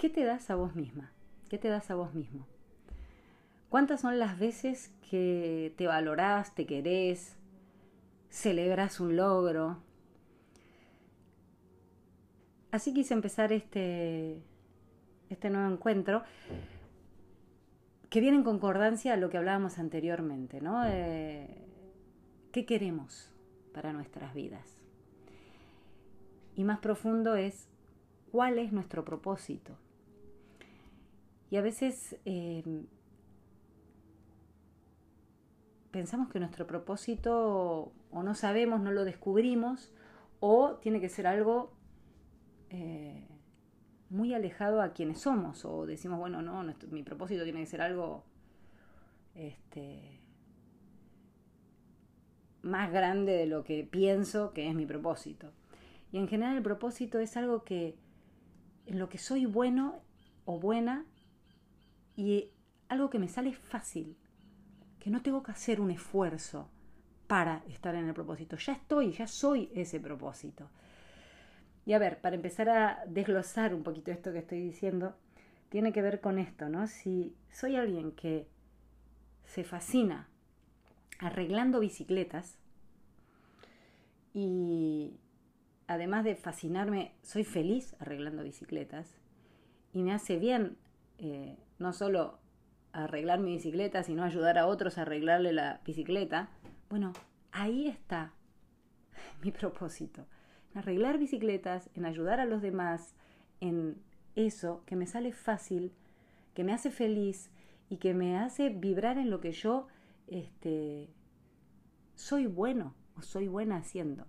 ¿qué te das a vos misma? ¿Qué te das a vos mismo? ¿Cuántas son las veces que te valorás, te querés, celebras un logro? Así quise empezar este, este nuevo encuentro que viene en concordancia a lo que hablábamos anteriormente, ¿no? Eh, ¿Qué queremos para nuestras vidas? Y más profundo es, ¿cuál es nuestro propósito? Y a veces eh, pensamos que nuestro propósito o no sabemos, no lo descubrimos, o tiene que ser algo eh, muy alejado a quienes somos, o decimos, bueno, no, mi propósito tiene que ser algo este, más grande de lo que pienso que es mi propósito. Y en general el propósito es algo que en lo que soy bueno o buena y algo que me sale fácil, que no tengo que hacer un esfuerzo para estar en el propósito. Ya estoy, ya soy ese propósito. Y a ver, para empezar a desglosar un poquito esto que estoy diciendo, tiene que ver con esto, ¿no? Si soy alguien que se fascina arreglando bicicletas y además de fascinarme, soy feliz arreglando bicicletas y me hace bien eh, no solo arreglar mi bicicleta, sino ayudar a otros a arreglarle la bicicleta, bueno, ahí está mi propósito en arreglar bicicletas, en ayudar a los demás, en eso que me sale fácil, que me hace feliz y que me hace vibrar en lo que yo este, soy bueno o soy buena haciendo.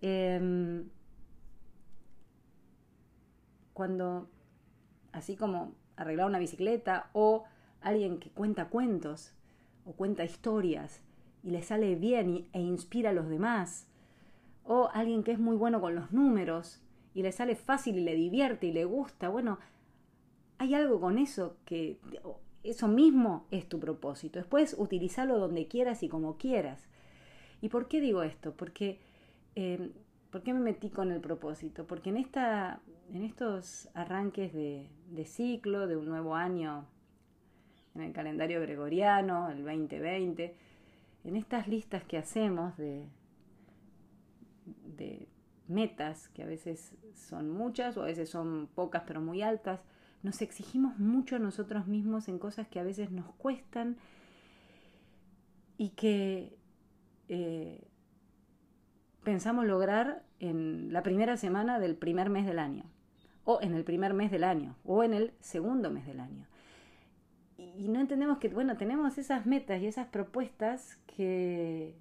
Em, cuando, así como arreglar una bicicleta o alguien que cuenta cuentos o cuenta historias y le sale bien e inspira a los demás, o alguien que es muy bueno con los números y le sale fácil y le divierte y le gusta, bueno, hay algo con eso que eso mismo es tu propósito. Después utilizarlo donde quieras y como quieras. ¿Y por qué digo esto? Porque, em, ¿por qué me metí con el propósito? Porque en, esta, en estos arranques de, de ciclo, de un nuevo año en el calendario gregoriano, el 2020, en estas listas que hacemos de, de metas, que a veces son muchas o a veces son pocas pero muy altas, nos exigimos mucho a nosotros mismos en cosas que a veces nos cuestan y que eh, pensamos lograr en la primera semana del primer mes del año, o en el primer mes del año, o en el segundo mes del año. Y no entendemos que, bueno, tenemos esas metas y esas propuestas que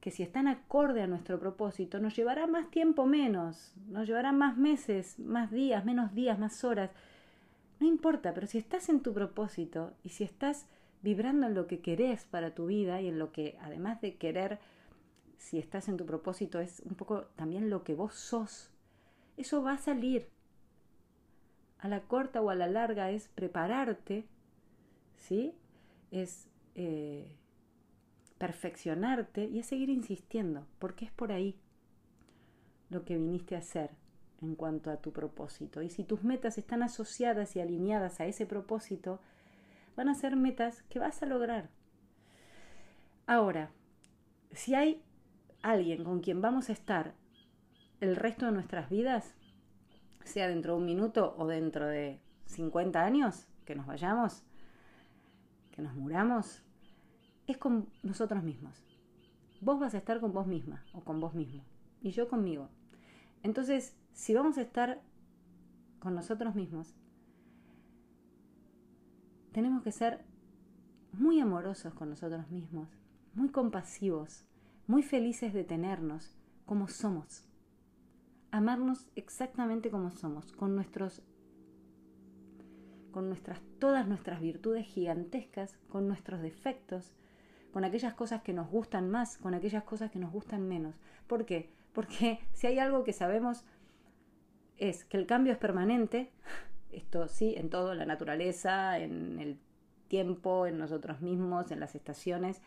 que si están acorde a nuestro propósito, nos llevará más tiempo menos, nos llevará más meses, más días, menos días, más horas. No importa, pero si estás en tu propósito y si estás vibrando en lo que querés para tu vida y en lo que, además de querer, si estás en tu propósito, es un poco también lo que vos sos, eso va a salir. A la corta o a la larga es prepararte, ¿sí? Es eh, perfeccionarte y a seguir insistiendo, porque es por ahí lo que viniste a hacer en cuanto a tu propósito. Y si tus metas están asociadas y alineadas a ese propósito, van a ser metas que vas a lograr. Ahora, si hay alguien con quien vamos a estar el resto de nuestras vidas, sea dentro de un minuto o dentro de 50 años, que nos vayamos, que nos muramos, es con nosotros mismos. Vos vas a estar con vos misma o con vos mismo y yo conmigo. Entonces, si vamos a estar con nosotros mismos, tenemos que ser muy amorosos con nosotros mismos, muy compasivos, muy felices de tenernos como somos. Amarnos exactamente como somos, con nuestros con nuestras todas nuestras virtudes gigantescas, con nuestros defectos, con aquellas cosas que nos gustan más, con aquellas cosas que nos gustan menos. ¿Por qué? Porque si hay algo que sabemos es que el cambio es permanente, esto sí, en todo, en la naturaleza, en el tiempo, en nosotros mismos, en las estaciones,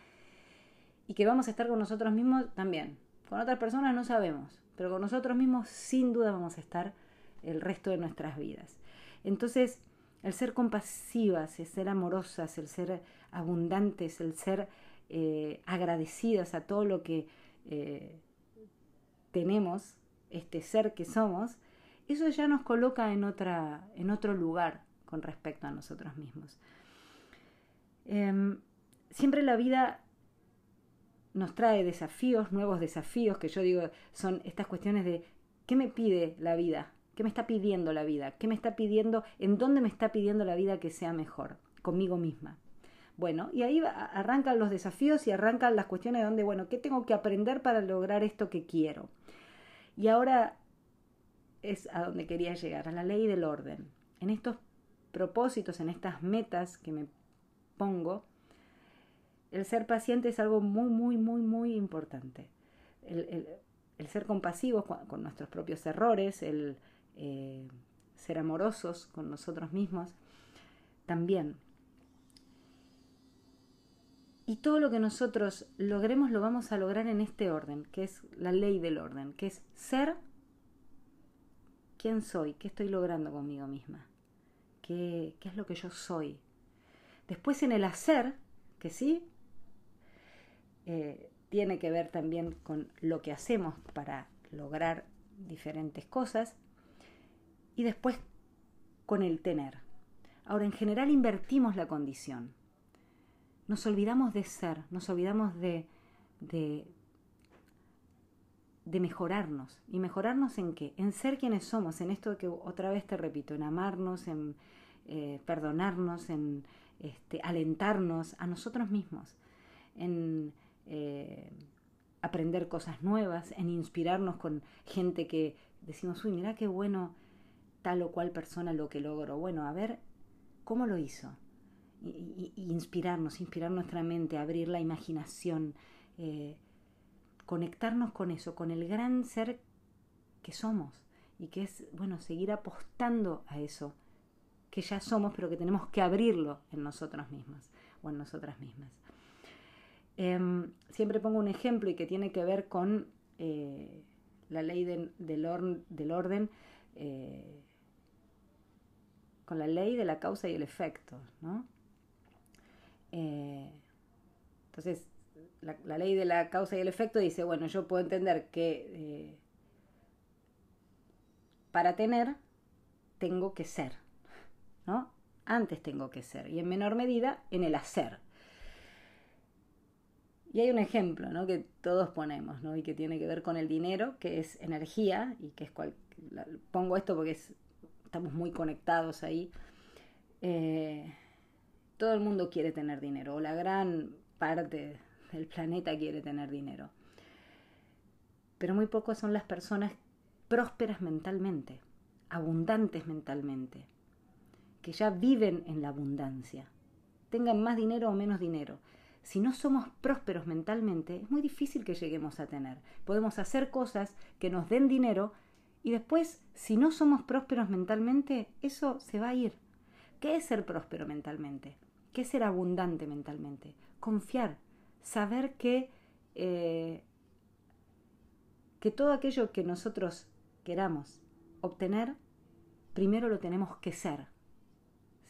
y que vamos a estar con nosotros mismos también. Con otras personas no sabemos, pero con nosotros mismos sin duda vamos a estar el resto de nuestras vidas. Entonces, el ser compasivas, el ser amorosas, el ser abundantes, el ser eh, agradecidas a todo lo que eh, tenemos, este ser que somos, eso ya nos coloca en, otra, en otro lugar con respecto a nosotros mismos. Em, siempre la vida nos trae desafíos, nuevos desafíos, que yo digo son estas cuestiones de ¿qué me pide la vida? ¿Qué me está pidiendo la vida? ¿Qué me está pidiendo? ¿En dónde me está pidiendo la vida que sea mejor? Conmigo misma. Bueno, y ahí arrancan los desafíos y arrancan las cuestiones de donde, bueno, ¿qué tengo que aprender para lograr esto que quiero? Y ahora es a donde quería llegar, a la ley del orden. En estos propósitos, en estas metas que me pongo, el ser paciente es algo muy, muy, muy, muy importante. El, ser compasivos con, nuestros propios errores, el eh, ser amorosos con nosotros mismos, también. Y todo lo que nosotros logremos lo vamos a lograr en este orden, que es la ley del orden, que es ser quién soy, qué estoy logrando conmigo misma, qué, qué es lo que yo soy. Después en el hacer, que sí, eh, tiene que ver también con lo que hacemos para lograr diferentes cosas y después con el tener. Ahora, en general invertimos la condición nos olvidamos de ser, nos olvidamos de, de, mejorarnos. ¿Y mejorarnos en qué? En ser quienes somos, en esto que otra vez te repito, en amarnos, en eh, perdonarnos, en este, alentarnos a nosotros mismos, en eh, aprender cosas nuevas, en inspirarnos con gente que decimos, uy, mira qué bueno tal o cual persona lo que logró. Bueno, a ver, ¿cómo lo hizo? y, inspirarnos, inspirar nuestra mente, abrir la imaginación, eh, conectarnos con eso, con el gran ser que somos y que es, bueno, seguir apostando a eso que ya somos, pero que tenemos que abrirlo en nosotros mismos o en nosotras mismas. Em, siempre pongo un ejemplo y que tiene que ver con eh, la ley del, orden, eh, con la ley de la causa y el efecto. Eh, entonces, la, ley de la causa y el efecto dice, bueno, yo puedo entender que para tener tengo que ser, ¿no? Antes tengo que ser, y en menor medida en el hacer. Y hay un ejemplo, ¿no? Que todos ponemos, ¿no? Y que tiene que ver con el dinero, que es energía, y que es. Pongo esto porque estamos muy conectados ahí. Eh, todo el mundo quiere tener dinero, o la gran parte del planeta quiere tener dinero. Pero muy pocos son las personas prósperas mentalmente, abundantes mentalmente, que ya viven en la abundancia, tengan más dinero o menos dinero. Si no somos prósperos mentalmente, es muy difícil que lleguemos a tener. Podemos hacer cosas que nos den dinero y después, si no somos prósperos mentalmente, eso se va a ir. ¿Qué es ser próspero mentalmente? ¿Qué es ser abundante mentalmente? Confiar, saber que, eh, que todo aquello que nosotros queramos obtener, primero lo tenemos que ser.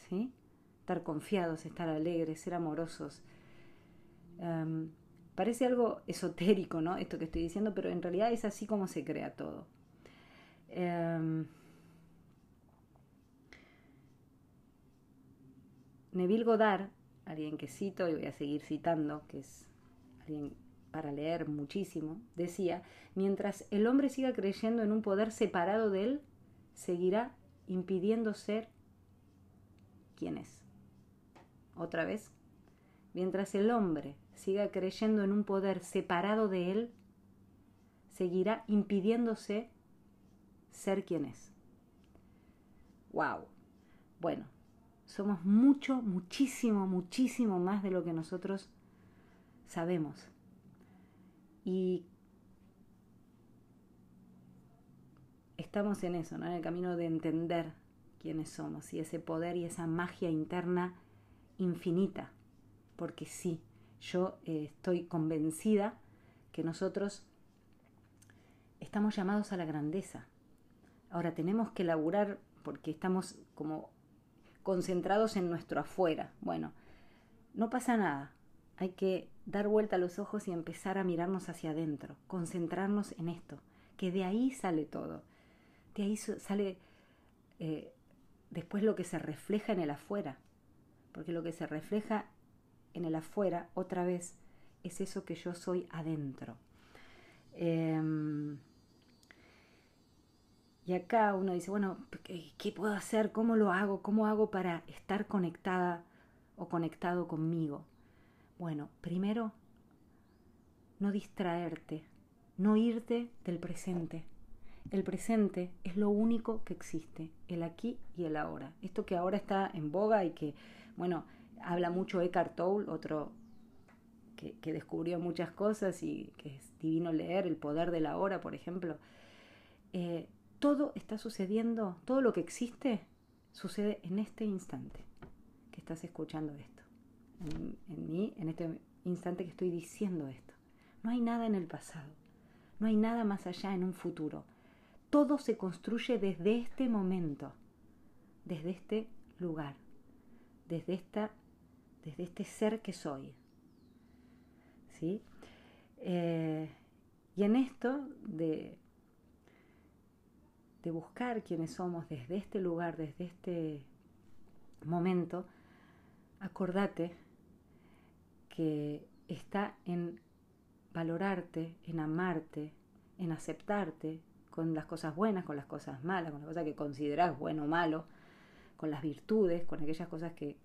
¿Sí? Estar confiados, estar alegres, ser amorosos. Em, parece algo esotérico, ¿no? Esto que estoy diciendo, pero en realidad es así como se crea todo. Em, Neville Goddard, alguien que cito y voy a seguir citando, que es alguien para leer muchísimo, decía, mientras el hombre siga creyendo en un poder separado de él, seguirá impidiendo ser quien es. Otra vez, mientras el hombre siga creyendo en un poder separado de él, seguirá impidiéndose ser quien es. ¡Wow! Bueno, somos mucho, muchísimo, muchísimo más de lo que nosotros sabemos. Y estamos en eso, ¿no? en el camino de entender quiénes somos y ese poder y esa magia interna infinita. Porque sí, yo eh, estoy convencida que nosotros estamos llamados a la grandeza. Ahora tenemos que laburar porque estamos como concentrados en nuestro afuera. Bueno, no pasa nada. Hay que dar vuelta a los ojos y empezar a mirarnos hacia adentro, concentrarnos en esto, que de ahí sale todo. De ahí sale eh, después lo que se refleja en el afuera. Porque lo que se refleja en el afuera, otra vez, es eso que yo soy adentro. Em, y acá uno dice, bueno, ¿qué puedo hacer? ¿Cómo lo hago? ¿Cómo hago para estar conectada o conectado conmigo? Bueno, primero, no distraerte, no irte del presente. El presente es lo único que existe, el aquí y el ahora. Esto que ahora está en boga y que, bueno, habla mucho Eckhart Tolle, otro que, descubrió muchas cosas y que es divino leer, el poder de la hora, por ejemplo. Eh, todo está sucediendo, todo lo que existe sucede en este instante que estás escuchando esto. En, en mí, en este instante que estoy diciendo esto. No hay nada en el pasado, no hay nada más allá en un futuro. Todo se construye desde este momento, desde este lugar, desde, esta, desde este ser que soy. ¿Sí? Eh, y en esto de, de buscar quiénes somos desde este lugar, desde este momento, acordate que está en valorarte, en amarte, en aceptarte con las cosas buenas, con las cosas malas, con las cosas que consideras bueno o malo, con las virtudes, con aquellas cosas que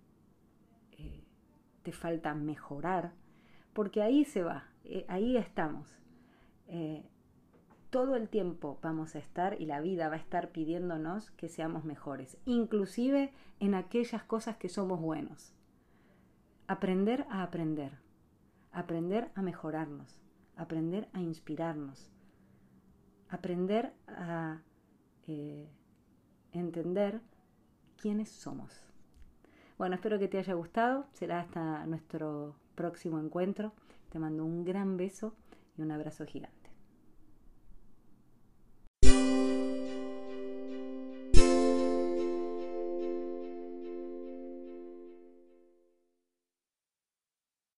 te falta mejorar, porque ahí se va, eh, ahí estamos. Eh, todo el tiempo vamos a estar y la vida va a estar pidiéndonos que seamos mejores, inclusive en aquellas cosas que somos buenos. Aprender a aprender, aprender a mejorarnos, aprender a inspirarnos, aprender a eh, entender quiénes somos. Bueno, espero que te haya gustado. Será hasta nuestro próximo encuentro. Te mando un gran beso y un abrazo gigante.